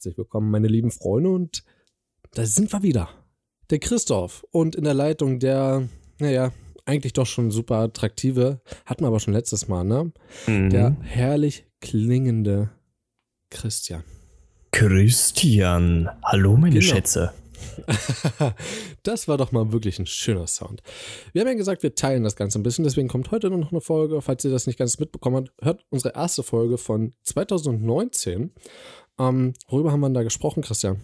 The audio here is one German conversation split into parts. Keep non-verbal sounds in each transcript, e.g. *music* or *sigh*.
herzlich willkommen, meine lieben Freunde. Und da sind wir wieder. Der Christoph und in der Leitung der, naja, eigentlich doch schon super attraktive, hatten wir aber schon letztes Mal, ne? Mhm. Der herrlich klingende Christian. Christian. Hallo, meine genau. Schätze. *laughs* das war doch mal wirklich ein schöner Sound. Wir haben ja gesagt, wir teilen das Ganze ein bisschen, deswegen kommt heute noch eine Folge. Falls ihr das nicht ganz mitbekommen habt, hört unsere erste Folge von 2019. Ähm, worüber haben wir da gesprochen, Christian?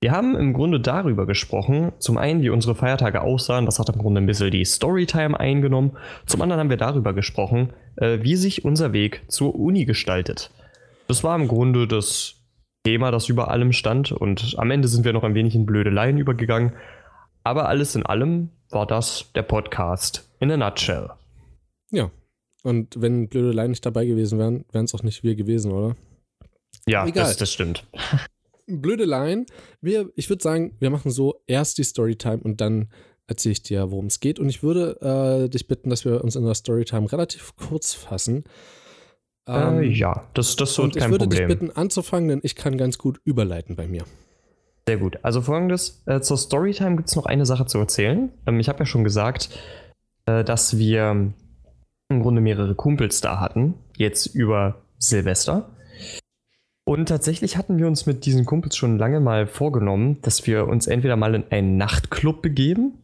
Wir haben im Grunde darüber gesprochen, zum einen, wie unsere Feiertage aussahen, das hat im Grunde ein bisschen die Storytime eingenommen. Zum anderen haben wir darüber gesprochen, äh, wie sich unser Weg zur Uni gestaltet. Das war im Grunde das Thema, das über allem stand. Und am Ende sind wir noch ein wenig in Blödeleien übergegangen. Aber alles in allem war das der Podcast in a nutshell. Ja. Und wenn Blödeleien nicht dabei gewesen wären, wären es auch nicht wir gewesen, oder? Ja, das, das, stimmt. Blödeleien. Wir, ich würde sagen, wir machen so erst die Storytime und dann erzähle ich dir, worum es geht. Und ich würde äh, dich bitten, dass wir uns in der Storytime relativ kurz fassen. Ähm, äh, ja, das, das wird kein Problem. Ich würde dich bitten anzufangen, denn ich kann ganz gut überleiten bei mir. Sehr gut. Also folgendes, äh, zur Storytime gibt es noch eine Sache zu erzählen. Ähm, ich habe ja schon gesagt, äh, dass wir im Grunde mehrere Kumpels da hatten, jetzt über Silvester. Und tatsächlich hatten wir uns mit diesen Kumpels schon lange mal vorgenommen, dass wir uns entweder mal in einen Nachtclub begeben,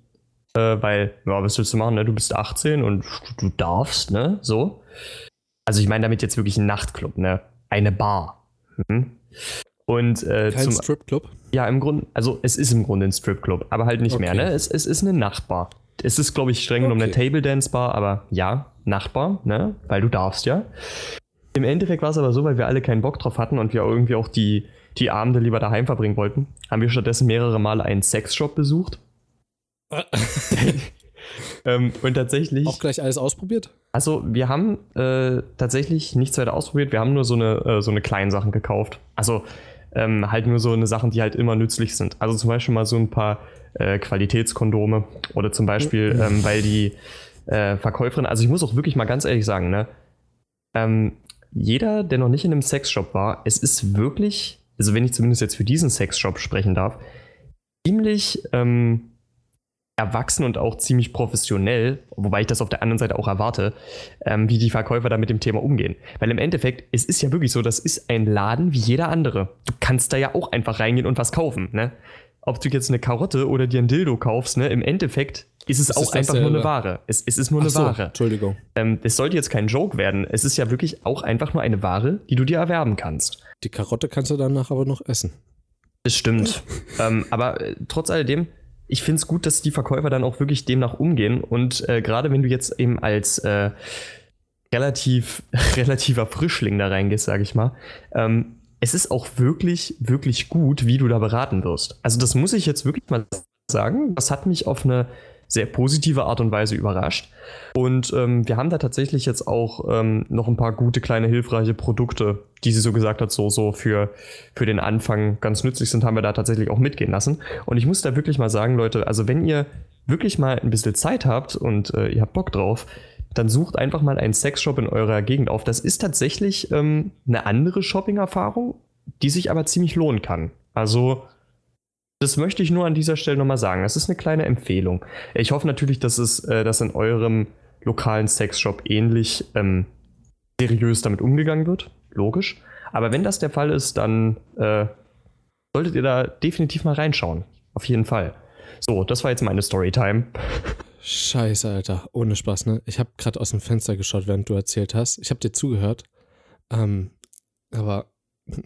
äh, weil, ja, was willst du machen, ne? Du bist 18 und du, du darfst, ne? So. Also ich meine damit jetzt wirklich ein Nachtclub, ne? Eine Bar. Mhm. Und äh, Kein zum, Stripclub? Ja, im Grunde, also es ist im Grunde ein Stripclub, aber halt nicht okay. mehr, ne? Es, es ist eine Nachtbar. Es ist, glaube ich, streng genommen okay. eine Table Dance Bar, aber ja, Nachtbar, ne? Weil du darfst ja. Im Endeffekt war es aber so, weil wir alle keinen Bock drauf hatten und wir irgendwie auch die, die Abende lieber daheim verbringen wollten, haben wir stattdessen mehrere Male einen Sexshop besucht. *laughs* ähm, und tatsächlich. Auch gleich alles ausprobiert? Also, wir haben äh, tatsächlich nichts weiter ausprobiert. Wir haben nur so eine, äh, so eine kleinen Sachen gekauft. Also, ähm, halt nur so eine Sachen, die halt immer nützlich sind. Also, zum Beispiel mal so ein paar äh, Qualitätskondome oder zum Beispiel, mhm. ähm, weil die äh, Verkäuferin, also ich muss auch wirklich mal ganz ehrlich sagen, ne, ähm, jeder, der noch nicht in einem Sexshop war, es ist wirklich, also wenn ich zumindest jetzt für diesen Sexshop sprechen darf, ziemlich ähm, erwachsen und auch ziemlich professionell, wobei ich das auf der anderen Seite auch erwarte, ähm, wie die Verkäufer da mit dem Thema umgehen. Weil im Endeffekt, es ist ja wirklich so, das ist ein Laden wie jeder andere. Du kannst da ja auch einfach reingehen und was kaufen, ne? Ob du jetzt eine Karotte oder dir ein Dildo kaufst, ne? Im Endeffekt ist es ist auch einfach nur eine Ware. Es, es ist nur Ach eine so, Ware. Entschuldigung. Ähm, es sollte jetzt kein Joke werden. Es ist ja wirklich auch einfach nur eine Ware, die du dir erwerben kannst. Die Karotte kannst du danach aber noch essen. Das stimmt. *laughs* ähm, aber äh, trotz alledem, ich finde es gut, dass die Verkäufer dann auch wirklich demnach umgehen. Und äh, gerade wenn du jetzt eben als äh, relativ, *laughs* relativer Frischling da reingehst, sage ich mal, ähm, es ist auch wirklich, wirklich gut, wie du da beraten wirst. Also das muss ich jetzt wirklich mal sagen. Das hat mich auf eine sehr positive Art und Weise überrascht. Und ähm, wir haben da tatsächlich jetzt auch ähm, noch ein paar gute, kleine, hilfreiche Produkte, die sie so gesagt hat, so, so für, für den Anfang ganz nützlich sind, haben wir da tatsächlich auch mitgehen lassen. Und ich muss da wirklich mal sagen, Leute, also wenn ihr wirklich mal ein bisschen Zeit habt und äh, ihr habt Bock drauf, dann sucht einfach mal einen Sexshop in eurer Gegend auf. Das ist tatsächlich ähm, eine andere Shopping-Erfahrung, die sich aber ziemlich lohnen kann. Also das möchte ich nur an dieser Stelle nochmal sagen. Das ist eine kleine Empfehlung. Ich hoffe natürlich, dass es äh, dass in eurem lokalen Sexshop ähnlich ähm, seriös damit umgegangen wird. Logisch. Aber wenn das der Fall ist, dann äh, solltet ihr da definitiv mal reinschauen. Auf jeden Fall. So, das war jetzt meine Storytime. Scheiße, Alter. Ohne Spaß, ne? Ich habe gerade aus dem Fenster geschaut, während du erzählt hast. Ich habe dir zugehört. Ähm, aber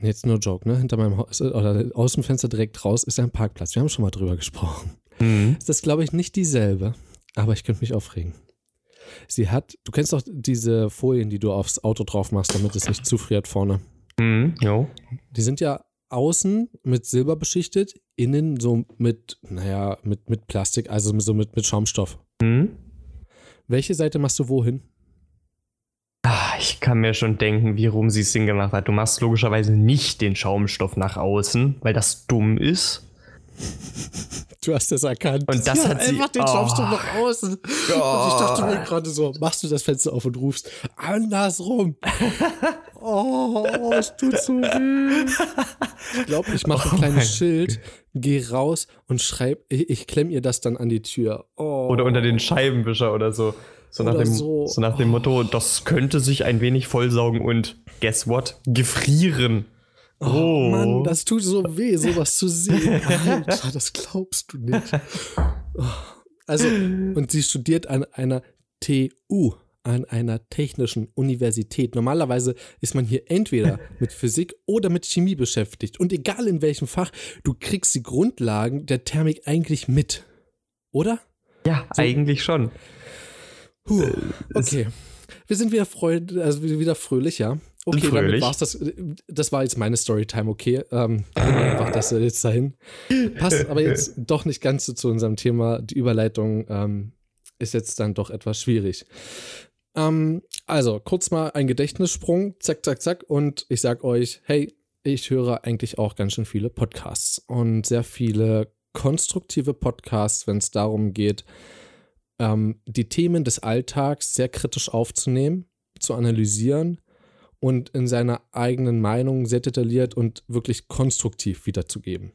jetzt nur Joke, ne? Hinter meinem Haus oder aus dem Fenster direkt raus ist ein Parkplatz. Wir haben schon mal drüber gesprochen. Mhm. Das ist, glaube ich, nicht dieselbe, aber ich könnte mich aufregen. Sie hat, du kennst doch diese Folien, die du aufs Auto drauf machst, damit es nicht zufriert vorne. Mhm, jo. Die sind ja außen mit Silber beschichtet, innen so mit, naja, mit, mit Plastik, also so mit, mit Schaumstoff. Mhm. Welche Seite machst du wohin? Ich kann mir schon denken, wie rum sie es hingemacht hat. Du machst logischerweise nicht den Schaumstoff nach außen, weil das dumm ist. Du hast das erkannt. Und das ja, hat sie. Mach den oh. Schaumstoff nach außen. Und ich dachte mir gerade so, machst du das Fenster auf und rufst andersrum. *laughs* oh, es tut so weh. Ich glaube, ich mache ein Oh kleines mein Schild, geh raus und schreib, ich, ich klemm ihr das dann an die Tür. Oh. Oder unter den Scheibenwischer oder so. So nach, dem, so. so nach dem Motto, das könnte sich ein wenig vollsaugen und guess what? Gefrieren. Oh, Mann, das tut so weh, sowas zu sehen. *laughs* Alter, das glaubst du nicht. Oh. Also, und sie studiert an einer TU, an einer technischen Universität. Normalerweise ist man hier entweder *laughs* mit Physik oder mit Chemie beschäftigt. Und egal in welchem Fach, du kriegst die Grundlagen der Thermik eigentlich mit. Oder? Ja, eigentlich schon. Puh, okay. Wir sind wieder freud also wieder fröhlich, ja. Okay, Sind damit fröhlich. war's das. Das war jetzt meine Storytime, okay. Ähm, einfach das jetzt dahin. Passt aber jetzt *laughs* doch nicht ganz so zu unserem Thema. Die Überleitung ähm, ist jetzt dann doch etwas schwierig. Ähm, also, kurz mal ein Gedächtnissprung, zack, zack, zack. Und ich sag euch, hey, ich höre eigentlich auch ganz schön viele Podcasts und sehr viele konstruktive Podcasts, wenn es darum geht, ähm, die Themen des Alltags sehr kritisch aufzunehmen, zu analysieren und in seiner eigenen Meinung sehr detailliert und wirklich konstruktiv wiederzugeben.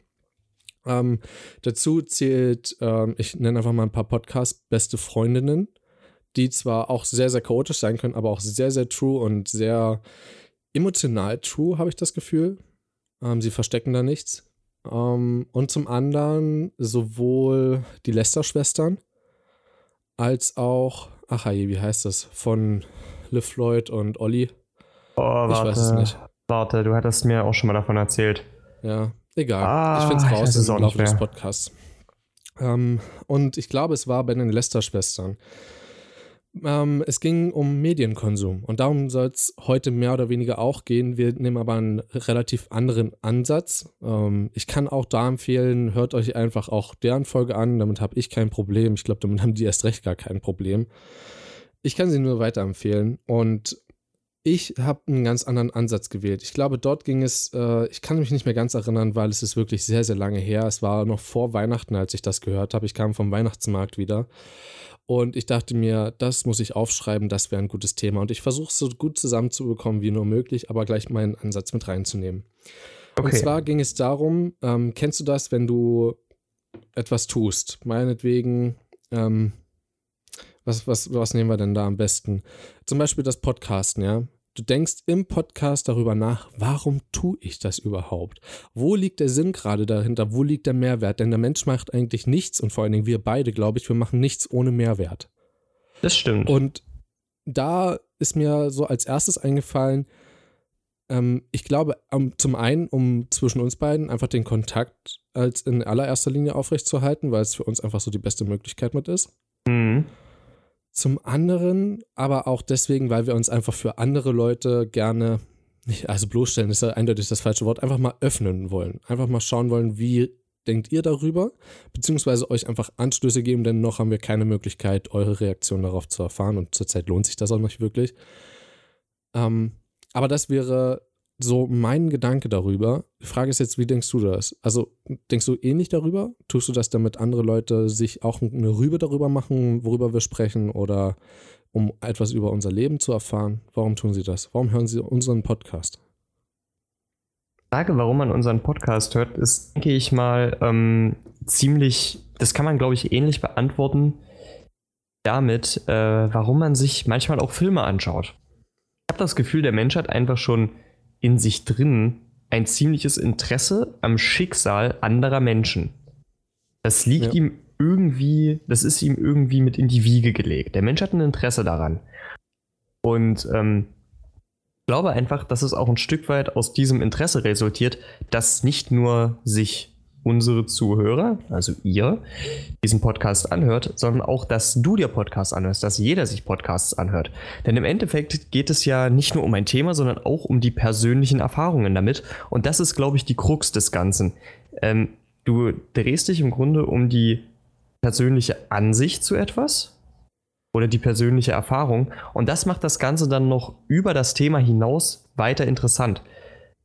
Ähm, dazu zählt, ähm, ich nenne einfach mal ein paar Podcasts, Beste Freundinnen, die zwar auch sehr, sehr chaotisch sein können, aber auch sehr, sehr true und sehr emotional true, habe ich das Gefühl. Ähm, sie verstecken da nichts. Ähm, und zum anderen sowohl die Lester-Schwestern als auch, ach je, wie heißt das, von Liv Floyd und Olli. Oh, warte. Ich weiß es nicht. Warte, du hattest mir auch schon mal davon erzählt. Ja, egal. Ah, ich finde es raus im Laufe des. Podcasts. Ähm, und ich glaube, es war bei den Lester-Schwestern. Ähm, es ging um Medienkonsum und darum soll es heute mehr oder weniger auch gehen. Wir nehmen aber einen relativ anderen Ansatz. Ähm, ich kann auch da empfehlen, hört euch einfach auch deren Folge an. Damit habe ich kein Problem. Ich glaube, damit haben die erst recht gar kein Problem. Ich kann sie nur weiterempfehlen und ich habe einen ganz anderen Ansatz gewählt. Ich glaube, dort ging es, äh, ich kann mich nicht mehr ganz erinnern, weil es ist wirklich sehr, sehr lange her. Es war noch vor Weihnachten, als ich das gehört habe. Ich kam vom Weihnachtsmarkt wieder. Und ich dachte mir, das muss ich aufschreiben, das wäre ein gutes Thema. Und ich versuche es so gut zusammenzubekommen wie nur möglich, aber gleich meinen Ansatz mit reinzunehmen. Und Okay. zwar ging es darum, ähm, kennst du das, wenn du etwas tust? Meinetwegen, ähm, was, was, was nehmen wir denn da am besten? Zum Beispiel das Podcasten, ja. Du denkst im Podcast darüber nach, warum tue ich das überhaupt? Wo liegt der Sinn gerade dahinter? Wo liegt der Mehrwert? Denn der Mensch macht eigentlich nichts und vor allen Dingen wir beide, glaube ich, wir machen nichts ohne Mehrwert. Das stimmt. Und da ist mir so als erstes eingefallen, ähm, ich glaube, um, zum einen, um zwischen uns beiden einfach den Kontakt als in allererster Linie aufrechtzuerhalten, weil es für uns einfach so die beste Möglichkeit mit ist. Mhm. Zum anderen aber auch deswegen, weil wir uns einfach für andere Leute gerne, also bloßstellen ist ja eindeutig das falsche Wort, einfach mal öffnen wollen. Einfach mal schauen wollen, wie denkt ihr darüber, beziehungsweise euch einfach Anstöße geben, denn noch haben wir keine Möglichkeit, eure Reaktion darauf zu erfahren und zurzeit lohnt sich das auch nicht wirklich. Ähm, aber das wäre so mein Gedanke darüber. Die Frage ist jetzt, wie denkst du das? Also denkst du ähnlich darüber? Tust du das, damit andere Leute sich auch eine Rübe darüber machen, worüber wir sprechen oder um etwas über unser Leben zu erfahren? Warum tun sie das? Warum hören sie unseren Podcast? Die Frage, warum man unseren Podcast hört, ist, denke ich mal, ähm, ziemlich, das kann man, glaube ich, ähnlich beantworten damit, äh, warum man sich manchmal auch Filme anschaut. Ich habe das Gefühl, der Mensch hat einfach schon in sich drin ein ziemliches Interesse am Schicksal anderer Menschen. Das liegt Ja. ihm irgendwie, das ist ihm irgendwie mit in die Wiege gelegt. Der Mensch hat ein Interesse daran. Und ähm, ich glaube einfach, dass es auch ein Stück weit aus diesem Interesse resultiert, dass nicht nur sich unsere Zuhörer, also ihr, diesen Podcast anhört, sondern auch, dass du dir Podcasts anhörst, dass jeder sich Podcasts anhört. Denn im Endeffekt geht es ja nicht nur um ein Thema, sondern auch um die persönlichen Erfahrungen damit. Und das ist, glaube ich, die Krux des Ganzen. Ähm, du drehst dich im Grunde um die persönliche Ansicht zu etwas oder die persönliche Erfahrung. Und das macht das Ganze dann noch über das Thema hinaus weiter interessant.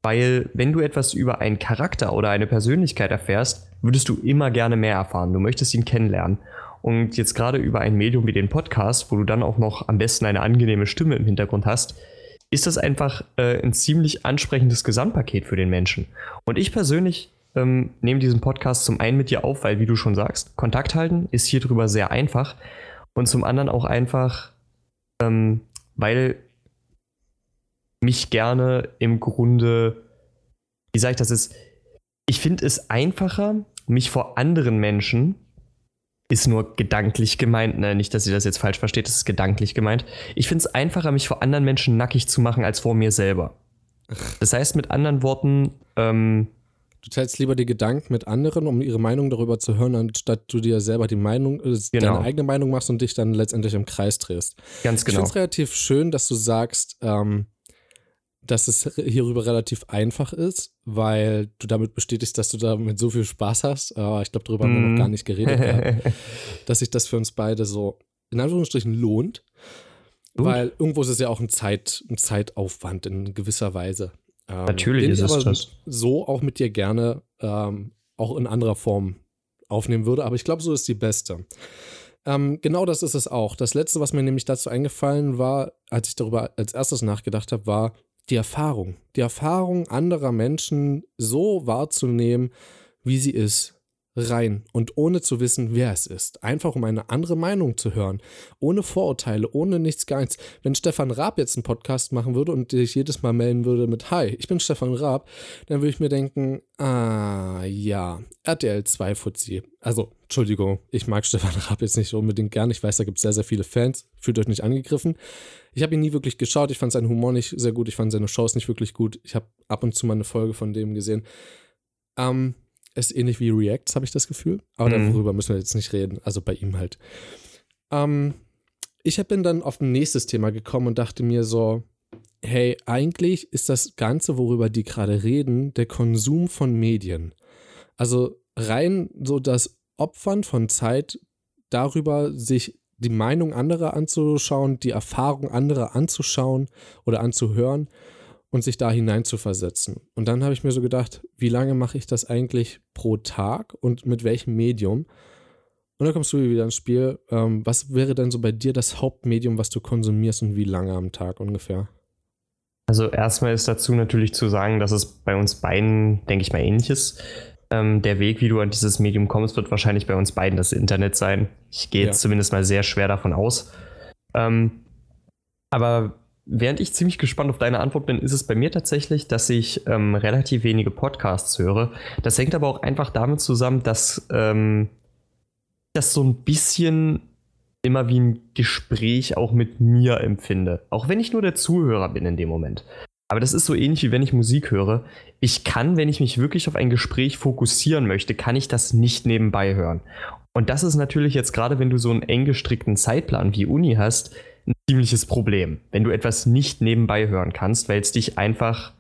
Weil wenn du etwas über einen Charakter oder eine Persönlichkeit erfährst, würdest du immer gerne mehr erfahren. Du möchtest ihn kennenlernen. Und jetzt gerade über ein Medium wie den Podcast, wo du dann auch noch am besten eine angenehme Stimme im Hintergrund hast, ist das einfach äh, ein ziemlich ansprechendes Gesamtpaket für den Menschen. Und ich persönlich ähm, nehme diesen Podcast zum einen mit dir auf, weil, wie du schon sagst, Kontakt halten ist hier drüber sehr einfach. Und zum anderen auch einfach, ähm, weil mich gerne im Grunde, wie sage ich das ist, ich finde es einfacher, mich vor anderen Menschen, ist nur gedanklich gemeint, ne? nicht, dass ihr das jetzt falsch versteht, das ist gedanklich gemeint. Ich finde es einfacher, mich vor anderen Menschen nackig zu machen, als vor mir selber. Das heißt mit anderen Worten, ähm, Du teilst lieber die Gedanken mit anderen, um ihre Meinung darüber zu hören, anstatt du dir selber die Meinung, äh, genau. deine eigene Meinung machst und dich dann letztendlich im Kreis drehst. Ganz genau. Ich finde es relativ schön, dass du sagst, ähm, dass es hierüber relativ einfach ist, weil du damit bestätigst, dass du damit so viel Spaß hast. Ich glaube, darüber haben wir noch mhm. gar nicht geredet, *laughs* dass sich das für uns beide so in Anführungsstrichen lohnt. Gut. Weil irgendwo ist es ja auch ein, Zeit, ein Zeitaufwand in gewisser Weise. Ähm, Natürlich ist es das. So auch mit dir gerne ähm, auch in anderer Form aufnehmen würde, aber ich glaube, so ist die beste. Ähm, genau das ist es auch. Das letzte, was mir nämlich dazu eingefallen war, als ich darüber als erstes nachgedacht habe, war, die Erfahrung, die Erfahrung anderer Menschen so wahrzunehmen, wie sie ist, rein und ohne zu wissen, wer es ist. Einfach um eine andere Meinung zu hören. Ohne Vorurteile, ohne nichts, gar nichts. Wenn Stefan Raab jetzt einen Podcast machen würde und dich jedes Mal melden würde mit Hi, ich bin Stefan Raab, dann würde ich mir denken, ah ja, RTL 2 Fuzzi. Also, Entschuldigung, ich mag Stefan Raab jetzt nicht unbedingt gern. Ich weiß, da gibt es sehr, sehr viele Fans. Fühlt euch nicht angegriffen. Ich habe ihn nie wirklich geschaut. Ich fand seinen Humor nicht sehr gut. Ich fand seine Shows nicht wirklich gut. Ich habe ab und zu mal eine Folge von dem gesehen. Ähm, ist ähnlich wie Reacts, habe ich das Gefühl. Aber mhm. darüber müssen wir jetzt nicht reden. Also bei ihm halt. Ähm, ich bin dann auf ein nächstes Thema gekommen und dachte mir so, hey, eigentlich ist das Ganze, worüber die gerade reden, der Konsum von Medien. Also rein so das Opfern von Zeit darüber, sich die Meinung anderer anzuschauen, die Erfahrung anderer anzuschauen oder anzuhören und sich da hineinzuversetzen. Und dann habe ich mir so gedacht, wie lange mache ich das eigentlich pro Tag und mit welchem Medium? Und dann kommst du wieder ins Spiel. Ähm, was wäre denn so bei dir das Hauptmedium, was du konsumierst und wie lange am Tag ungefähr? Also erstmal ist dazu natürlich zu sagen, dass es bei uns beiden, denke ich mal, ähnlich ist. Ähm, der Weg, wie du an dieses Medium kommst, wird wahrscheinlich bei uns beiden das Internet sein. Ich gehe jetzt ja. zumindest mal sehr schwer davon aus. Ähm, aber während ich ziemlich gespannt auf deine Antwort bin, ist es bei mir tatsächlich, dass ich ähm, relativ wenige Podcasts höre. Das hängt aber auch einfach damit zusammen, dass ähm, das so ein bisschen immer wie ein Gespräch auch mit mir empfinde. Auch wenn ich nur der Zuhörer bin in dem Moment. Aber das ist so ähnlich wie wenn ich Musik höre. Ich kann, wenn ich mich wirklich auf ein Gespräch fokussieren möchte, kann ich das nicht nebenbei hören. Und das ist natürlich jetzt gerade, wenn du so einen eng gestrickten Zeitplan wie Uni hast, ein ziemliches Problem, wenn du etwas nicht nebenbei hören kannst, weil es dich einfach,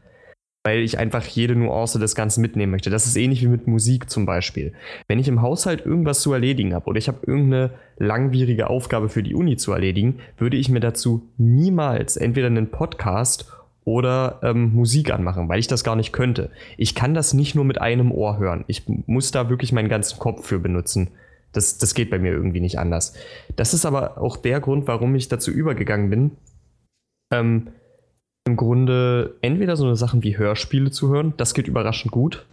weil ich einfach jede Nuance des Ganzen mitnehmen möchte. Das ist ähnlich wie mit Musik zum Beispiel. Wenn ich im Haushalt irgendwas zu erledigen habe oder ich habe irgendeine langwierige Aufgabe für die Uni zu erledigen, würde ich mir dazu niemals entweder einen Podcast oder ähm, Musik anmachen, weil ich das gar nicht könnte. Ich kann das nicht nur mit einem Ohr hören. Ich muss da wirklich meinen ganzen Kopf für benutzen. Das, das geht bei mir irgendwie nicht anders. Das ist aber auch der Grund, warum ich dazu übergegangen bin, ähm, im Grunde entweder so eine Sachen wie Hörspiele zu hören, das geht überraschend gut.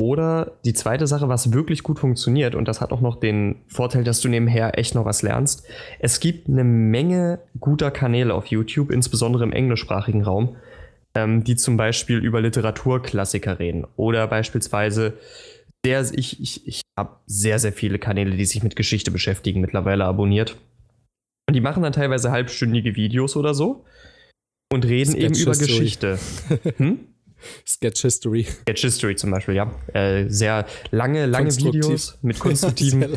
Oder die zweite Sache, was wirklich gut funktioniert, und das hat auch noch den Vorteil, dass du nebenher echt noch was lernst. Es gibt eine Menge guter Kanäle auf YouTube, insbesondere im englischsprachigen Raum, ähm, die zum Beispiel über Literaturklassiker reden. Oder beispielsweise sehr, ich, ich, ich habe sehr, sehr viele Kanäle, die sich mit Geschichte beschäftigen, mittlerweile abonniert. Und die machen dann teilweise halbstündige Videos oder so und reden Sketch eben über History. Geschichte. *laughs* Hm? Sketch History. Sketch History zum Beispiel, ja. Äh, sehr lange, lange Videos mit *laughs* konstruktiven.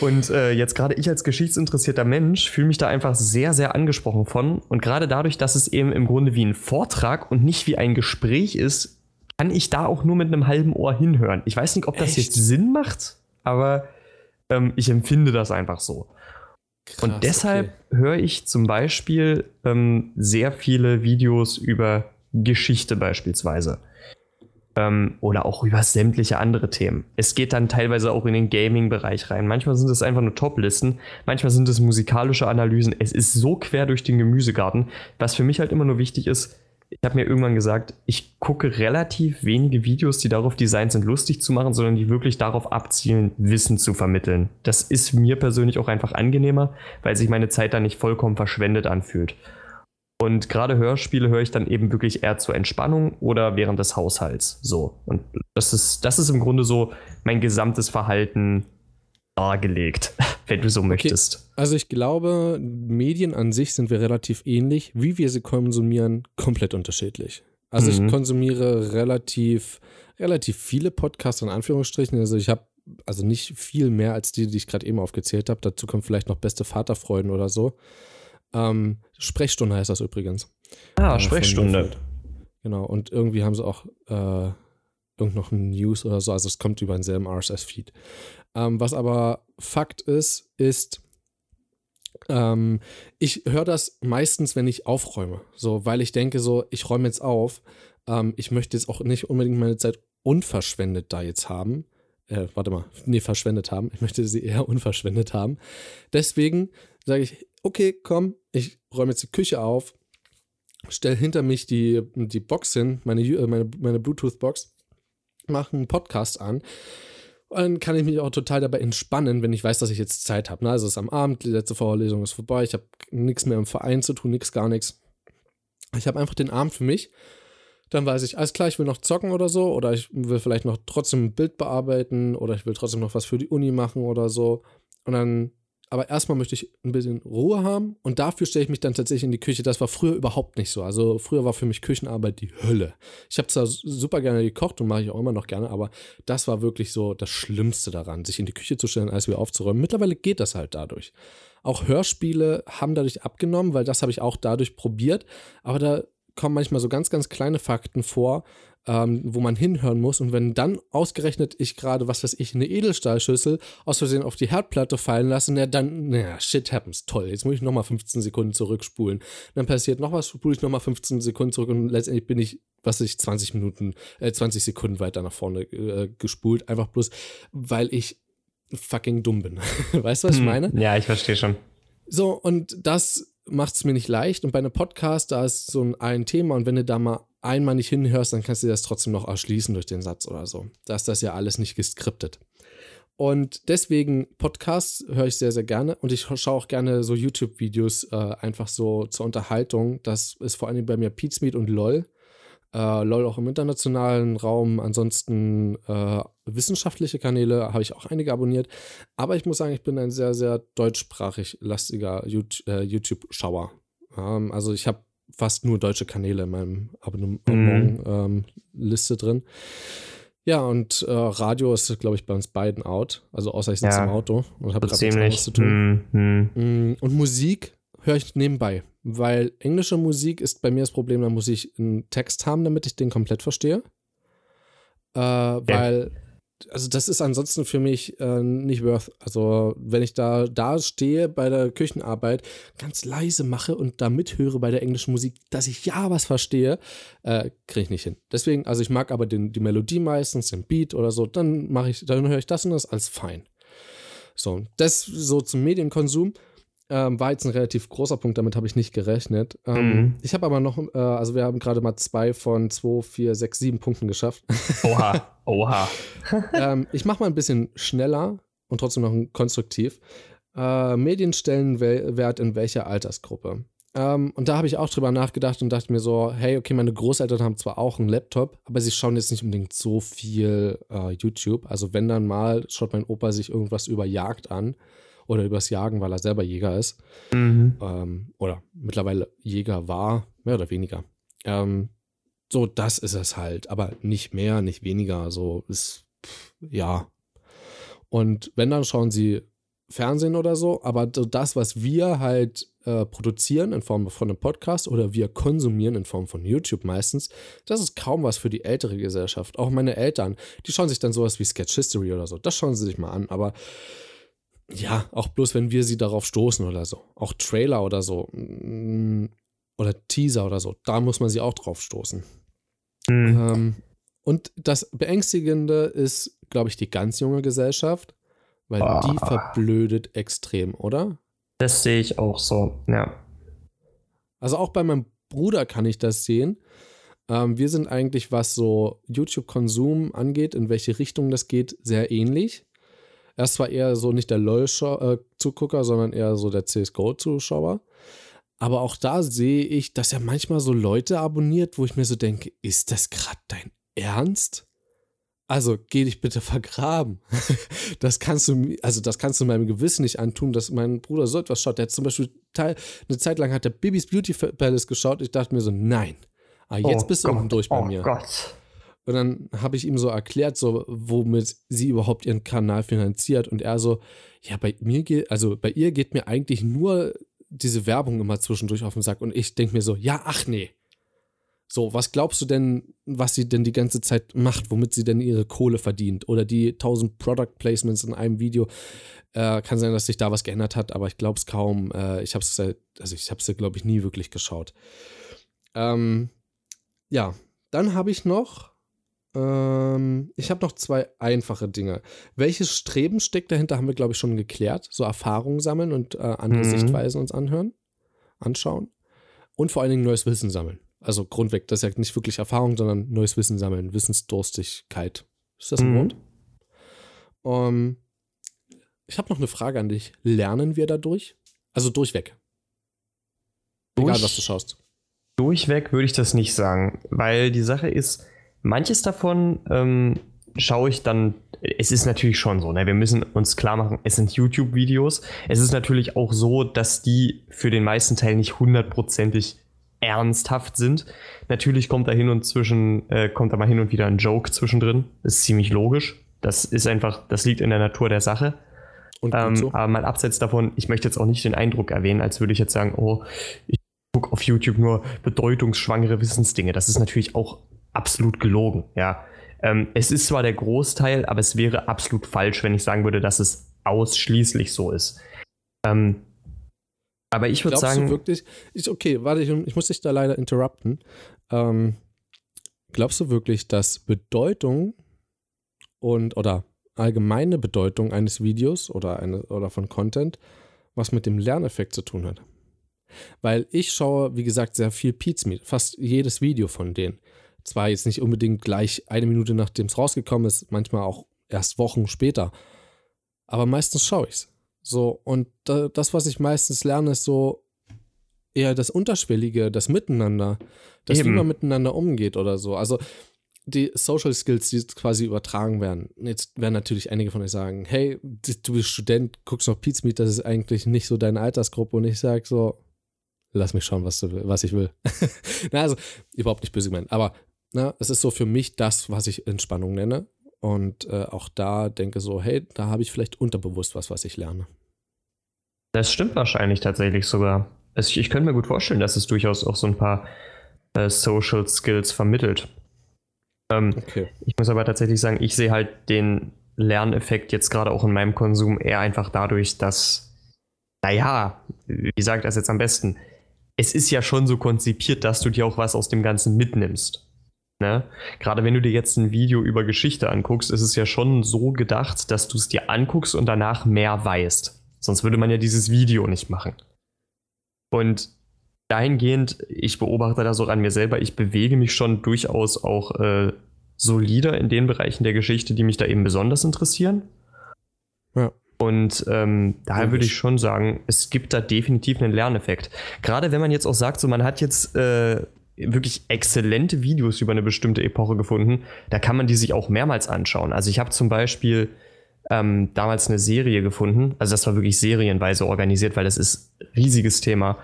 und äh, jetzt gerade ich als geschichtsinteressierter Mensch fühle mich da einfach sehr, sehr angesprochen von. Und gerade dadurch, dass es eben im Grunde wie ein Vortrag und nicht wie ein Gespräch ist, kann ich da auch nur mit einem halben Ohr hinhören. Ich weiß nicht, ob das Echt? jetzt Sinn macht, aber ähm, ich empfinde das einfach so. Krass, und deshalb okay. höre ich zum Beispiel ähm, sehr viele Videos über Geschichte beispielsweise. Ähm, oder auch über sämtliche andere Themen. Es geht dann teilweise auch in den Gaming-Bereich rein. Manchmal sind es einfach nur Top-Listen, manchmal sind es musikalische Analysen. Es ist so quer durch den Gemüsegarten. Was für mich halt immer nur wichtig ist, ich habe mir irgendwann gesagt, ich gucke relativ wenige Videos, die darauf designt sind, lustig zu machen, sondern die wirklich darauf abzielen, Wissen zu vermitteln. Das ist mir persönlich auch einfach angenehmer, weil sich meine Zeit dann nicht vollkommen verschwendet anfühlt. Und gerade Hörspiele höre ich dann eben wirklich eher zur Entspannung oder während des Haushalts. So. Und das ist, das ist im Grunde so mein gesamtes Verhalten dargelegt, *laughs* wenn du so okay. möchtest. Also ich glaube, Medien an sich sind wir relativ ähnlich. Wie wir sie konsumieren, komplett unterschiedlich. Also mhm. ich konsumiere relativ, relativ viele Podcasts in Anführungsstrichen. Also ich habe also nicht viel mehr als die, die ich gerade eben aufgezählt habe. Dazu kommen vielleicht noch beste Vaterfreuden oder so. Ähm, Sprechstunde heißt das übrigens. Ah, äh, Sprechstunde. Genau, und irgendwie haben sie auch äh, irgend noch ein News oder so, also es kommt über denselben RSS-Feed. Ähm, was aber Fakt ist, ist, ähm, ich höre das meistens, wenn ich aufräume. So, weil ich denke, so, ich räume jetzt auf. Ähm, ich möchte jetzt auch nicht unbedingt meine Zeit unverschwendet da jetzt haben. Äh, warte mal, nee, verschwendet haben. Ich möchte sie eher *laughs* unverschwendet haben. Deswegen sage ich, okay, komm, ich räume jetzt die Küche auf, stelle hinter mich die, die Box hin, meine, meine, meine Bluetooth-Box, mache einen Podcast an. Und dann kann ich mich auch total dabei entspannen, wenn ich weiß, dass ich jetzt Zeit habe. Ne? Also es ist am Abend, die letzte Vorlesung ist vorbei, ich habe nichts mehr im Verein zu tun, nichts, gar nichts. Ich habe einfach den Abend für mich. Dann weiß ich, alles klar, ich will noch zocken oder so, oder ich will vielleicht noch trotzdem ein Bild bearbeiten, oder ich will trotzdem noch was für die Uni machen oder so. Und dann aber erstmal möchte ich ein bisschen Ruhe haben und dafür stelle ich mich dann tatsächlich in die Küche. Das war früher überhaupt nicht so. Also früher war für mich Küchenarbeit die Hölle. Ich habe zwar super gerne gekocht und mache ich auch immer noch gerne, aber das war wirklich so das Schlimmste daran, sich in die Küche zu stellen, alles wieder aufzuräumen. Mittlerweile geht das halt dadurch. Auch Hörspiele haben dadurch abgenommen, weil das habe ich auch dadurch probiert. Aber da kommen manchmal so ganz, ganz kleine Fakten vor, ähm, wo man hinhören muss. Und wenn dann ausgerechnet ich gerade, was weiß ich, eine Edelstahlschüssel aus Versehen auf die Herdplatte fallen lasse, na, dann, naja, shit happens, toll. Jetzt muss ich nochmal 15 Sekunden zurückspulen. Dann passiert noch was, spule ich nochmal 15 Sekunden zurück und letztendlich bin ich, was weiß ich, 20 Minuten, äh, 20 Sekunden weiter nach vorne äh, gespult. Einfach bloß, weil ich fucking dumm bin. *laughs* weißt du, was ich hm, meine? Ja, ich verstehe schon. So, und das macht es mir nicht leicht. Und bei einem Podcast, da ist so ein, Thema und wenn du da mal einmal nicht hinhörst, dann kannst du das trotzdem noch erschließen durch den Satz oder so. Da ist das ja alles nicht geskriptet. Und deswegen Podcasts höre ich sehr, sehr gerne und ich schaue auch gerne so YouTube-Videos äh, einfach so zur Unterhaltung. Das ist vor allem bei mir Pizmeet und LOL. Äh, LOL auch im internationalen Raum. Ansonsten äh, wissenschaftliche Kanäle habe ich auch einige abonniert. Aber ich muss sagen, ich bin ein sehr, sehr deutschsprachig lastiger äh, YouTube-Schauer. Ähm, also ich habe fast nur deutsche Kanäle in meinem Abonnement-Liste mhm. ähm, drin. Ja, und äh, Radio ist, glaube ich, bei uns beiden out. Also außer ich sitze ja, im Auto und habe gerade nichts zu tun. Mhm. Mm, und Musik höre ich nebenbei, weil englische Musik ist bei mir das Problem, da muss ich einen Text haben, damit ich den komplett verstehe. Äh, weil also das ist ansonsten für mich äh, nicht worth. Also wenn ich da, da stehe bei der Küchenarbeit, ganz leise mache und da mithöre bei der englischen Musik, dass ich ja was verstehe, äh, kriege ich nicht hin. Deswegen, also ich mag aber den, die Melodie meistens, den Beat oder so, dann mache ich, dann höre ich das und das als fein. So, das so zum Medienkonsum. Ähm, war jetzt ein relativ großer Punkt, damit habe ich nicht gerechnet. Ähm, mhm. Ich habe aber noch, äh, also wir haben gerade mal zwei von zwei, vier, sechs, sieben Punkten geschafft. Oha, *laughs* oha. ähm, ich mache mal ein bisschen schneller und trotzdem noch konstruktiv. Äh, Medienstellenwert in welcher Altersgruppe? Ähm, und da habe ich auch drüber nachgedacht und dachte mir so, hey, okay, meine Großeltern haben zwar auch einen Laptop, aber sie schauen jetzt nicht unbedingt so viel äh, YouTube. Also wenn dann mal, schaut mein Opa sich irgendwas über Jagd an oder übers Jagen, weil er selber Jäger ist. Mhm. Ähm, oder mittlerweile Jäger war, mehr oder weniger. Ähm, so, das ist es halt. Aber nicht mehr, nicht weniger. So ist, pff, ja. Und wenn, dann schauen sie Fernsehen oder so. Aber so das, was wir halt äh, produzieren in Form von einem Podcast oder wir konsumieren in Form von YouTube meistens, das ist kaum was für die ältere Gesellschaft. Auch meine Eltern, die schauen sich dann sowas wie Sketch History oder so. Das schauen sie sich mal an. Aber ja, auch bloß wenn wir sie darauf stoßen oder so. Auch Trailer oder so. Mm, oder Teaser oder so. Da muss man sie auch drauf stoßen. Mhm. Ähm, und das Beängstigende ist, glaube ich, die ganz junge Gesellschaft, weil Ah. die verblödet extrem, oder? Das sehe ich auch so, ja. Also auch bei meinem Bruder kann ich das sehen. Ähm, wir sind eigentlich, was so YouTube-Konsum angeht, in welche Richtung das geht, sehr ähnlich. Er ist zwar eher so nicht der LOL-Zugucker, sondern eher so der CSGO-Zuschauer. Aber auch da sehe ich, dass er manchmal so Leute abonniert, wo ich mir so denke, ist das gerade dein Ernst? Also geh dich bitte vergraben. *laughs* Das kannst du, also das kannst du meinem Gewissen nicht antun, dass mein Bruder so etwas schaut. Der hat zum Beispiel Teil, eine Zeit lang hat er Bibis Beauty Palace geschaut. Ich dachte mir so, nein. Ah, jetzt Oh bist du Gott, unten durch bei oh mir. Gott. Und dann habe ich ihm so erklärt, so, womit sie überhaupt ihren Kanal finanziert. Und er so, ja, bei mir geht, also bei ihr geht mir eigentlich nur diese Werbung immer zwischendurch auf den Sack. Und ich denke mir so, ja, ach nee. So, was glaubst du denn, was sie denn die ganze Zeit macht, womit sie denn ihre Kohle verdient? Oder die 1000 Product Placements in einem Video. Äh, kann sein, dass sich da was geändert hat, aber ich glaube es kaum. Äh, ich habe es, also ich habe es, glaube ich, nie wirklich geschaut. Ähm, ja, dann habe ich noch, ähm, ich habe noch zwei einfache Dinge. Welches Streben steckt dahinter, haben wir, glaube ich, schon geklärt. So Erfahrungen sammeln und äh, andere Mhm. Sichtweisen uns anhören, anschauen. Und vor allen Dingen neues Wissen sammeln. Also grundweg, das ist ja nicht wirklich Erfahrung, sondern neues Wissen sammeln, Wissensdurstigkeit. Ist das ein Mhm. Wort? Ähm, ich habe noch eine Frage an dich. Lernen wir dadurch? Also durchweg. Egal, Durch- was du schaust. Durchweg würde ich das nicht sagen, weil die Sache ist, manches davon ähm, schaue ich dann, es ist natürlich schon so, ne? wir müssen uns klar machen, es sind YouTube-Videos. Es ist natürlich auch so, dass die für den meisten Teil nicht hundertprozentig ernsthaft sind. Natürlich kommt da hin und zwischen, äh, kommt da mal hin und wieder ein Joke zwischendrin. ist ziemlich logisch. Das ist einfach, das liegt in der Natur der Sache. Ähm, so. Aber mal abseits davon, ich möchte jetzt auch nicht den Eindruck erwähnen, als würde ich jetzt sagen, oh, ich gucke auf YouTube nur bedeutungsschwangere Wissensdinge. Das ist natürlich auch absolut gelogen, ja. Ähm, es ist zwar der Großteil, aber es wäre absolut falsch, wenn ich sagen würde, dass es ausschließlich so ist. Ähm, aber ich würde sagen, du wirklich? Ich, okay, warte, ich, ich muss dich da leider interrupten. Ähm, glaubst du wirklich, dass Bedeutung und oder allgemeine Bedeutung eines Videos oder, eine, oder von Content was mit dem Lerneffekt zu tun hat? Weil ich schaue, wie gesagt, sehr viel Pizmeet, fast jedes Video von denen. Zwar jetzt nicht unbedingt gleich eine Minute nachdem es rausgekommen ist, manchmal auch erst Wochen später. Aber meistens schaue ich es. So, und da, das, was ich meistens lerne, ist so eher das Unterschwellige, das Miteinander, das, wie Eben. man miteinander umgeht oder so. Also die Social Skills, die quasi übertragen werden. Jetzt werden natürlich einige von euch sagen, hey, du bist Student, guckst noch Pizmeet, das ist eigentlich nicht so deine Altersgruppe. Und ich sage so, lass mich schauen, was, du, was ich will. *laughs* na, also, überhaupt nicht böse gemeint. Aber na, es ist so für mich das, was ich Entspannung nenne. Und äh, auch da denke so, hey, da habe ich vielleicht unterbewusst was, was ich lerne. das stimmt wahrscheinlich tatsächlich sogar. Ich, ich könnte mir gut vorstellen, dass es durchaus auch so ein paar äh, Social Skills vermittelt. Ähm, Okay. Ich muss aber tatsächlich sagen, ich sehe halt den Lerneffekt jetzt gerade auch in meinem Konsum eher einfach dadurch, dass, naja, wie sagt das jetzt am besten? Es ist ja schon so konzipiert, dass du dir auch was aus dem Ganzen mitnimmst. Ne? Gerade wenn du dir jetzt ein Video über Geschichte anguckst, ist es ja schon so gedacht, dass du es dir anguckst und danach mehr weißt. Sonst würde man ja dieses Video nicht machen. Und dahingehend, ich beobachte das auch an mir selber, ich bewege mich schon durchaus auch äh, solider in den Bereichen der Geschichte, die mich da eben besonders interessieren. Ja. Und ähm, daher würde ich schon sagen, es gibt da definitiv einen Lerneffekt. Gerade wenn man jetzt auch sagt, so man hat jetzt äh, wirklich exzellente Videos über eine bestimmte Epoche gefunden, da kann man die sich auch mehrmals anschauen. Also ich habe zum Beispiel ähm, damals eine Serie gefunden, also das war wirklich serienweise organisiert, weil das ist ein riesiges Thema.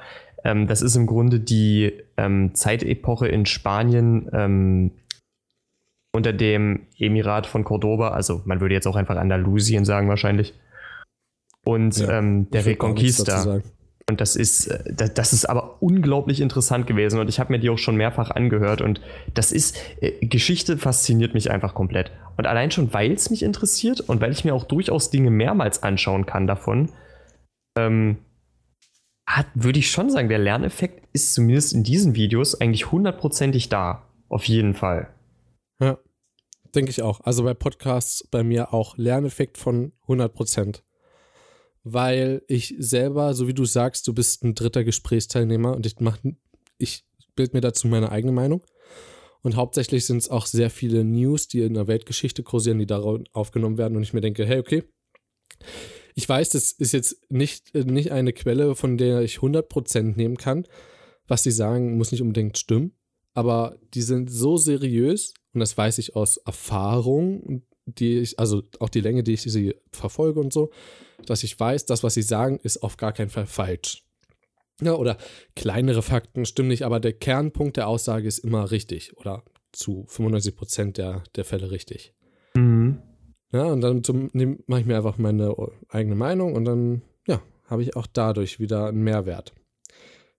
Ähm, das ist im Grunde die ähm, Zeitepoche in Spanien ähm, unter dem Emirat von Cordoba, also man würde jetzt auch einfach Andalusien sagen wahrscheinlich. Und Ja, ähm, der Reconquista. Und das ist, äh, da- das ist aber unglaublich interessant gewesen und ich habe mir die auch schon mehrfach angehört und das ist, äh, Geschichte fasziniert mich einfach komplett. Und allein schon, weil es mich interessiert und weil ich mir auch durchaus Dinge mehrmals anschauen kann davon, ähm, hat, würde ich schon sagen, der Lerneffekt ist zumindest in diesen Videos eigentlich hundertprozentig da. Auf jeden Fall. Ja, denke ich auch. Also bei Podcasts bei mir auch Lerneffekt von 100 Prozent. Weil ich selber, so wie du sagst, du bist ein dritter Gesprächsteilnehmer und ich mache, ich bilde mir dazu meine eigene Meinung. Und hauptsächlich sind es auch sehr viele News, die in der Weltgeschichte kursieren, die darauf aufgenommen werden. Und ich mir denke, hey, okay, ich weiß, das ist jetzt nicht, nicht eine Quelle, von der ich 100% nehmen kann. Was sie sagen, muss nicht unbedingt stimmen. Aber die sind so seriös, und das weiß ich aus Erfahrung, die ich, also auch die Länge, die ich sie verfolge und so, dass ich weiß, das, was sie sagen, ist auf gar keinen Fall falsch. Ja, oder kleinere Fakten stimmen nicht, aber der Kernpunkt der Aussage ist immer richtig oder zu 95 der, der Fälle richtig. Mhm. Ja, und dann mache ich mir einfach meine eigene Meinung und dann, ja, habe ich auch dadurch wieder einen Mehrwert.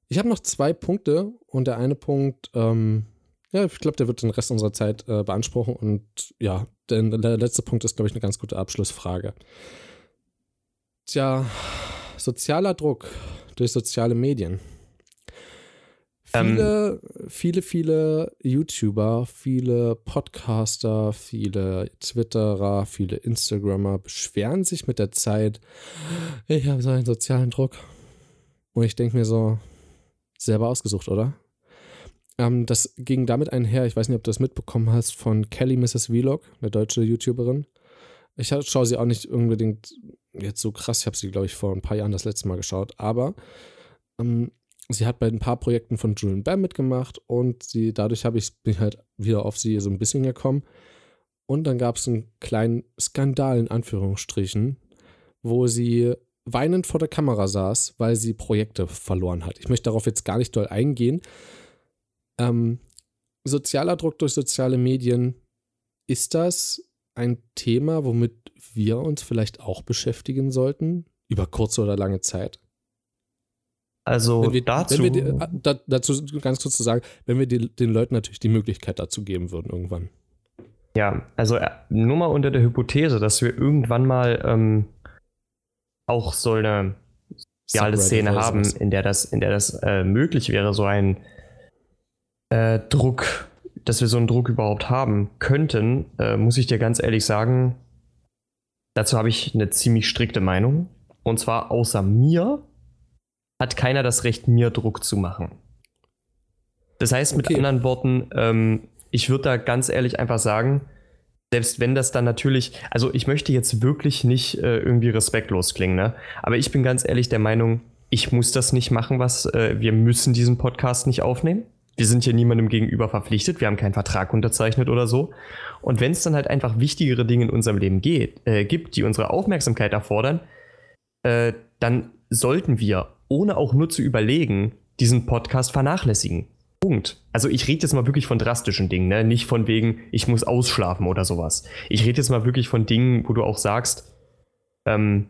Ich habe noch zwei Punkte und der eine Punkt, ähm, ja, ich glaube, der wird den Rest unserer Zeit äh, beanspruchen und ja, denn der letzte Punkt ist, glaube ich, eine ganz gute Abschlussfrage. Tja, sozialer Druck durch soziale Medien. Viele, ähm, viele, viele YouTuber, viele Podcaster, viele Twitterer, viele Instagrammer beschweren sich mit der Zeit, ich habe so einen sozialen Druck. Und ich denke mir so, selber ausgesucht, oder? Ähm, das ging damit einher, ich weiß nicht, ob du das mitbekommen hast, von Kelly Mrs. Vlog, eine deutsche YouTuberin. Ich schaue sie auch nicht unbedingt jetzt so krass, ich habe sie, glaube ich, vor ein paar Jahren das letzte Mal geschaut, aber ähm, sie hat bei ein paar Projekten von Julian Bam mitgemacht und sie, dadurch habe ich, bin halt wieder auf sie so ein bisschen gekommen. Und dann gab es einen kleinen Skandal in Anführungsstrichen, wo sie weinend vor der Kamera saß, weil sie Projekte verloren hat. Ich möchte darauf jetzt gar nicht doll eingehen. Ähm, sozialer Druck durch soziale Medien, ist das ein Thema, womit wir uns vielleicht auch beschäftigen sollten, über kurze oder lange Zeit? Also wir, dazu. Wir, äh, da, dazu ganz kurz zu sagen, wenn wir die, den Leuten natürlich die Möglichkeit dazu geben würden irgendwann. Ja, also äh, nur mal unter der Hypothese, dass wir irgendwann mal ähm, auch so eine soziale Szene haben, in der das, in der das äh, möglich wäre, so ein äh, Druck dass wir so einen Druck überhaupt haben könnten, äh, muss ich dir ganz ehrlich sagen, dazu habe ich eine ziemlich strikte Meinung. Und zwar außer mir hat keiner das Recht, mir Druck zu machen. Das heißt mit okay. anderen Worten, ähm, ich würde da ganz ehrlich einfach sagen, selbst wenn das dann natürlich, also ich möchte jetzt wirklich nicht äh, irgendwie respektlos klingen, ne? aber ich bin ganz ehrlich der Meinung, ich muss das nicht machen, was äh, wir müssen diesen Podcast nicht aufnehmen. Wir sind hier niemandem gegenüber verpflichtet, wir haben keinen Vertrag unterzeichnet oder so. Und wenn es dann halt einfach wichtigere Dinge in unserem Leben geht, äh, gibt, die unsere Aufmerksamkeit erfordern, äh, dann sollten wir, ohne auch nur zu überlegen, diesen Podcast vernachlässigen. Punkt. Also ich rede jetzt mal wirklich von drastischen Dingen, ne? nicht von wegen, ich muss ausschlafen oder sowas. Ich rede jetzt mal wirklich von Dingen, wo du auch sagst, ähm,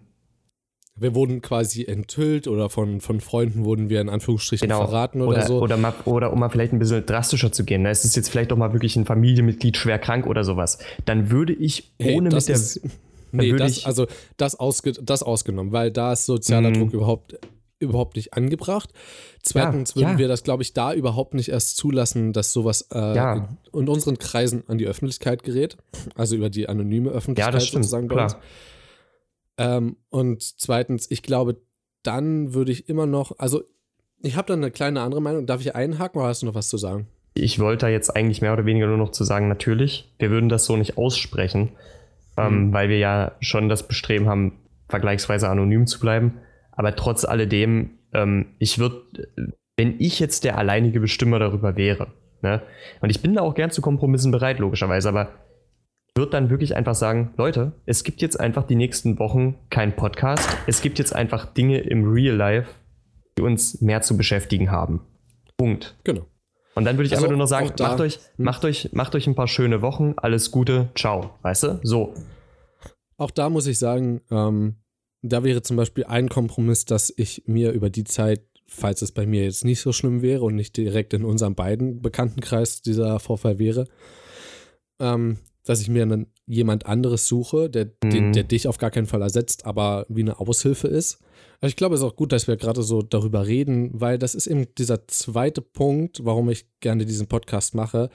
wir wurden quasi enthüllt oder von, von Freunden wurden wir in Anführungsstrichen genau. verraten oder, oder, so. Oder, mal, oder um mal vielleicht ein bisschen drastischer zu gehen, ne? es ist jetzt vielleicht auch mal wirklich ein Familienmitglied schwer krank oder sowas, dann würde ich hey, ohne mit der. Ist, *laughs* nee, das, also das, ausge, das ausgenommen, weil da ist sozialer mm. Druck überhaupt, überhaupt nicht angebracht. Zweitens ja, würden ja. wir das, glaube ich, da überhaupt nicht erst zulassen, dass sowas äh, ja. in, in, unseren Kreisen an die Öffentlichkeit gerät. Also über die anonyme Öffentlichkeit ja, das stimmt, sozusagen bei uns. Ähm, und zweitens, ich glaube, dann würde ich immer noch, also ich habe da eine kleine andere Meinung. Darf ich einhaken oder hast du noch was zu sagen? Ich wollte da jetzt eigentlich mehr oder weniger nur noch zu sagen, natürlich, wir würden das so nicht aussprechen, ähm, mhm. weil wir ja schon das Bestreben haben, vergleichsweise anonym zu bleiben. Aber trotz alledem, ähm, ich würde, wenn ich jetzt der alleinige Bestimmer darüber wäre, ne, und ich bin da auch gern zu Kompromissen bereit, logischerweise, aber wird dann wirklich einfach sagen, Leute, es gibt jetzt einfach die nächsten Wochen keinen Podcast. Es gibt jetzt einfach Dinge im Real Life, die uns mehr zu beschäftigen haben. Punkt. Genau. Und dann würde ich also einfach nur noch sagen, macht, euch, hm. macht, euch, macht euch ein paar schöne Wochen, alles Gute, ciao. Weißt du? So. Auch da muss ich sagen, ähm, da wäre zum Beispiel ein Kompromiss, dass ich mir über die Zeit, falls es bei mir jetzt nicht so schlimm wäre und nicht direkt in unserem beiden Bekanntenkreis dieser Vorfall wäre, ähm, dass ich mir einen, jemand anderes suche, der, mhm. den, der dich auf gar keinen Fall ersetzt, aber wie eine Aushilfe ist. Aber ich glaube, es ist auch gut, dass wir gerade so darüber reden, weil das ist eben dieser zweite Punkt, warum ich gerne diesen Podcast mache.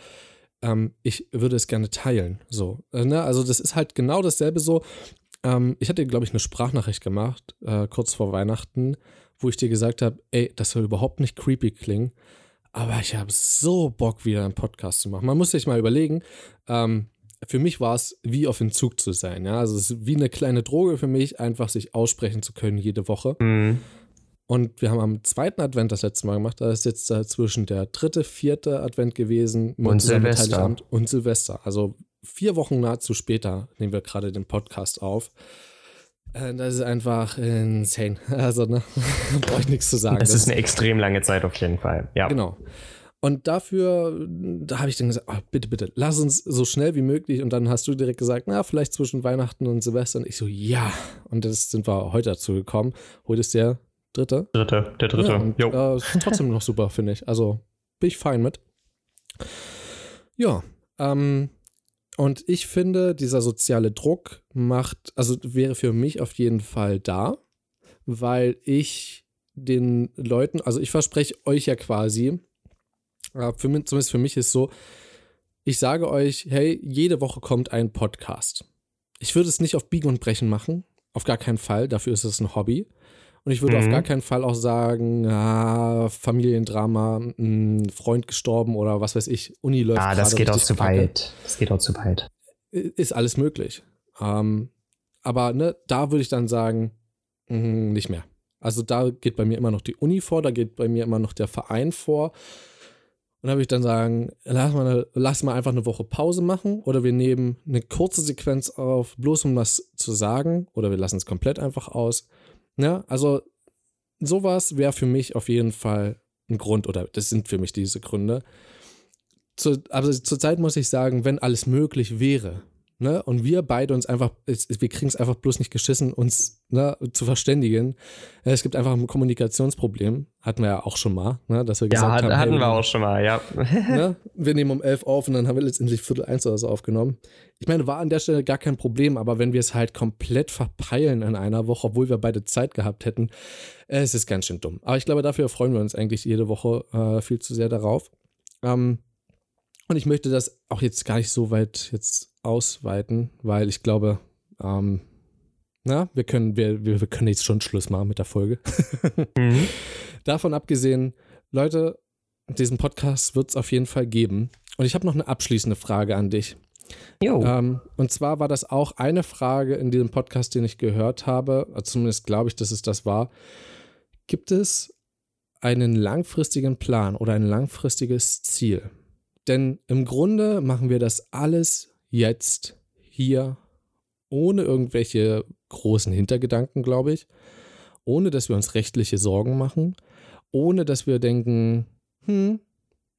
Ähm, ich würde es gerne teilen. So, äh, ne? Also, das ist halt genau dasselbe so. Ähm, ich hatte, glaube ich, eine Sprachnachricht gemacht, äh, kurz vor Weihnachten, wo ich dir gesagt habe, ey, das soll überhaupt nicht creepy klingen, aber ich habe so Bock, wieder einen Podcast zu machen. Man muss sich mal überlegen, ähm, für mich war es wie auf Entzug zu sein. Ja? Also es ist wie eine kleine Droge für mich, einfach sich aussprechen zu können jede Woche. Mhm. Und wir haben am zweiten Advent das letzte Mal gemacht. Da ist jetzt zwischen der dritte, vierte Advent gewesen und Silvester. und Silvester. Also vier Wochen nahezu später nehmen wir gerade den Podcast auf. Äh, das ist einfach insane. *laughs* Also, ne, *laughs* brauche ich nichts zu sagen. Das, das ist eine extrem lange Zeit auf jeden Fall. Ja. Genau. Und dafür, da habe ich dann gesagt, oh, bitte, bitte, lass uns so schnell wie möglich. Und dann hast du direkt gesagt, na, vielleicht zwischen Weihnachten und Silvester. Und ich so, ja. Und das sind wir heute dazu gekommen. Heute ist der dritte. Dritte, der dritte. Ja, und, äh, ist trotzdem noch super, *laughs* finde ich. Also bin ich fein mit. Ja, ähm, und ich finde, dieser soziale Druck macht, also wäre für mich auf jeden Fall da, weil ich den Leuten, also ich verspreche euch ja quasi, für mich, zumindest für mich ist so, ich sage euch, hey, jede Woche kommt ein Podcast. Ich würde es nicht auf Biegen und Brechen machen, auf gar keinen Fall, dafür ist es ein Hobby. Und ich würde mhm. auf gar keinen Fall auch sagen, ah, Familiendrama, ein hm, Freund gestorben oder was weiß ich, Uni läuft. Ah, das geht auch zu weit. Das geht auch zu weit. Ist alles möglich. Ähm, aber ne, da würde ich dann sagen, mh, nicht mehr. Also da geht bei mir immer noch die Uni vor, da geht bei mir immer noch der Verein vor. Und würde ich dann sagen, lass mal, lass mal einfach eine Woche Pause machen oder wir nehmen eine kurze Sequenz auf, bloß um was zu sagen, oder wir lassen es komplett einfach aus. Ja, also sowas wäre für mich auf jeden Fall ein Grund, oder das sind für mich diese Gründe. Zu, aber zurzeit muss ich sagen, wenn alles möglich wäre, Ne? Und wir beide uns einfach, wir kriegen es einfach bloß nicht geschissen, uns ne, zu verständigen. Es gibt einfach ein Kommunikationsproblem. Hatten wir ja auch schon mal, ne? dass wir ja, gesagt hat, haben. hatten hey, wir auch schon mal, ja. *laughs* ne? Wir nehmen um elf auf und dann haben wir letztendlich Viertel eins oder so aufgenommen. Ich meine, war an der Stelle gar kein Problem, aber wenn wir es halt komplett verpeilen in einer Woche, obwohl wir beide Zeit gehabt hätten, äh, es ist ganz schön dumm. Aber ich glaube, dafür freuen wir uns eigentlich jede Woche äh, viel zu sehr darauf. Ähm, und ich möchte das auch jetzt gar nicht so weit jetzt ausweiten, weil ich glaube, ähm, na, wir können, wir, wir, können jetzt schon Schluss machen mit der Folge. *laughs* mhm. Davon abgesehen, Leute, diesen Podcast wird es auf jeden Fall geben. Und ich habe noch eine abschließende Frage an dich. Ähm, und zwar war das auch eine Frage in diesem Podcast, den ich gehört habe, also zumindest glaube ich, dass es das war. Gibt es einen langfristigen Plan oder ein langfristiges Ziel? Denn im Grunde machen wir das alles jetzt, hier, ohne irgendwelche großen Hintergedanken, glaube ich, ohne dass wir uns rechtliche Sorgen machen, ohne dass wir denken, hm,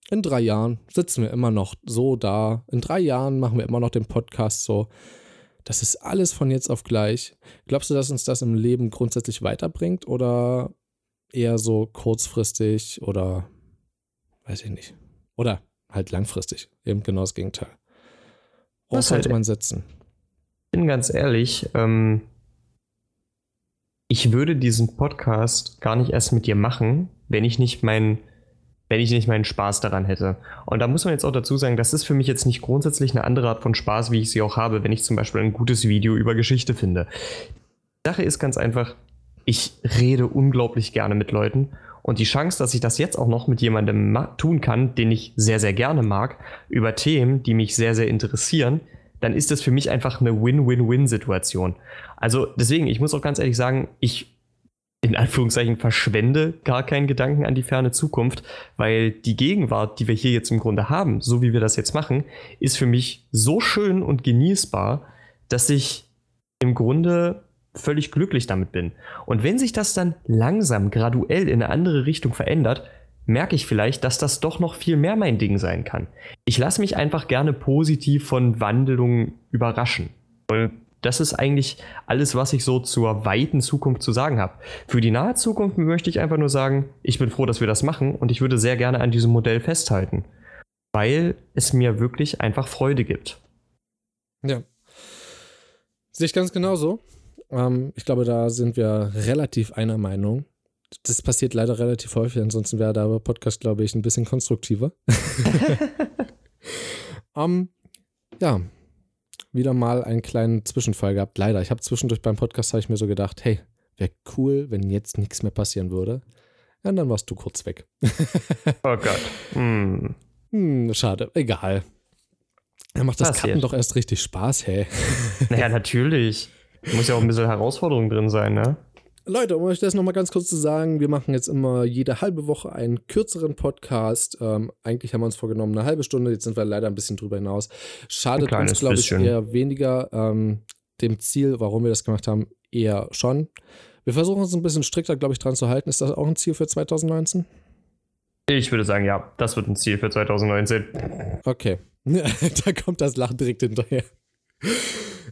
in drei Jahren sitzen wir immer noch so da, in drei Jahren machen wir immer noch den Podcast so. Das ist alles von jetzt auf gleich. Glaubst du, dass uns das im Leben grundsätzlich weiterbringt oder eher so kurzfristig oder weiß ich nicht. Oder halt langfristig. Eben genau das Gegenteil. Worauf sollte halt, man setzen? Ich bin ganz ehrlich, ähm, ich würde diesen Podcast gar nicht erst mit dir machen, wenn ich nicht meinen wenn ich nicht meinen Spaß daran hätte. Und da muss man jetzt auch dazu sagen, das ist für mich jetzt nicht grundsätzlich eine andere Art von Spaß, wie ich sie auch habe, wenn ich zum Beispiel ein gutes Video über Geschichte finde. Die Sache ist ganz einfach, ich rede unglaublich gerne mit Leuten und die Chance, dass ich das jetzt auch noch mit jemandem tun kann, den ich sehr, sehr gerne mag, über Themen, die mich sehr, sehr interessieren, dann ist das für mich einfach eine Win-Win-Win-Situation. Also deswegen, ich muss auch ganz ehrlich sagen, ich in Anführungszeichen verschwende gar keinen Gedanken an die ferne Zukunft, weil die Gegenwart, die wir hier jetzt im Grunde haben, so wie wir das jetzt machen, ist für mich so schön und genießbar, dass ich im Grunde völlig glücklich damit bin. Und wenn sich das dann langsam, graduell in eine andere Richtung verändert, merke ich vielleicht, dass das doch noch viel mehr mein Ding sein kann. Ich lasse mich einfach gerne positiv von Wandlungen überraschen. Und das ist eigentlich alles, was ich so zur weiten Zukunft zu sagen habe. Für die nahe Zukunft möchte ich einfach nur sagen, ich bin froh, dass wir das machen und ich würde sehr gerne an diesem Modell festhalten, weil es mir wirklich einfach Freude gibt. Ja. Sehe ich ganz genauso. Ähm, ich glaube, da sind wir relativ einer Meinung. Das passiert leider relativ häufig, ansonsten wäre der Podcast, glaube ich, ein bisschen konstruktiver. um, *laughs* ja, wieder mal einen kleinen Zwischenfall gehabt. Leider, ich habe zwischendurch beim Podcast, habe ich mir so gedacht, hey, wäre cool, wenn jetzt nichts mehr passieren würde. Ja, und dann warst du kurz weg. *laughs* oh Gott. Hm. Hm, schade, egal. Er macht das Passiert. Kappen doch erst richtig Spaß, hey. Naja, natürlich. Muss ja auch ein bisschen Herausforderung drin sein, ne? Leute, um euch das nochmal ganz kurz zu sagen, wir machen jetzt immer jede halbe Woche einen kürzeren Podcast. Ähm, eigentlich haben wir uns vorgenommen eine halbe Stunde, jetzt sind wir leider ein bisschen drüber hinaus. Schadet uns, glaube ich, eher weniger ähm, dem Ziel, warum wir das gemacht haben, eher schon. Wir versuchen uns ein bisschen strikter, glaube ich, dran zu halten. Ist das auch ein Ziel für 2019? Ich würde sagen, ja, das wird ein Ziel für 2019. Okay. *laughs* da kommt das Lachen direkt hinterher.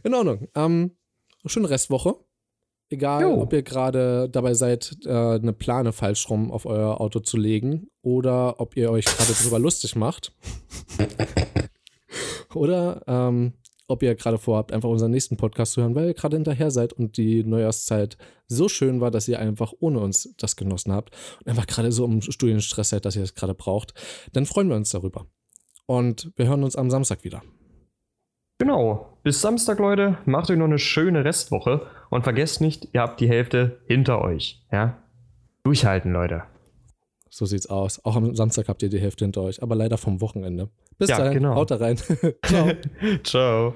In Ordnung. Ähm, schöne Restwoche. Egal, jo. ob ihr gerade dabei seid, äh, eine Plane falsch rum auf euer Auto zu legen oder ob ihr euch gerade drüber *laughs* lustig macht. oder ähm, ob ihr gerade vorhabt, einfach unseren nächsten Podcast zu hören, weil ihr gerade hinterher seid und die Neujahrszeit so schön war, dass ihr einfach ohne uns das genossen habt und einfach gerade so im Studienstress seid, dass ihr das gerade braucht, dann freuen wir uns darüber. Und wir hören uns am Samstag wieder. Genau. Bis Samstag, Leute. Macht euch noch eine schöne Restwoche und vergesst nicht, ihr habt die Hälfte hinter euch. Ja? Durchhalten, Leute. So sieht's aus. Auch am Samstag habt ihr die Hälfte hinter euch, aber leider vom Wochenende. Bis ja, dahin, genau. haut da rein. *laughs* Ciao. *laughs* Ciao.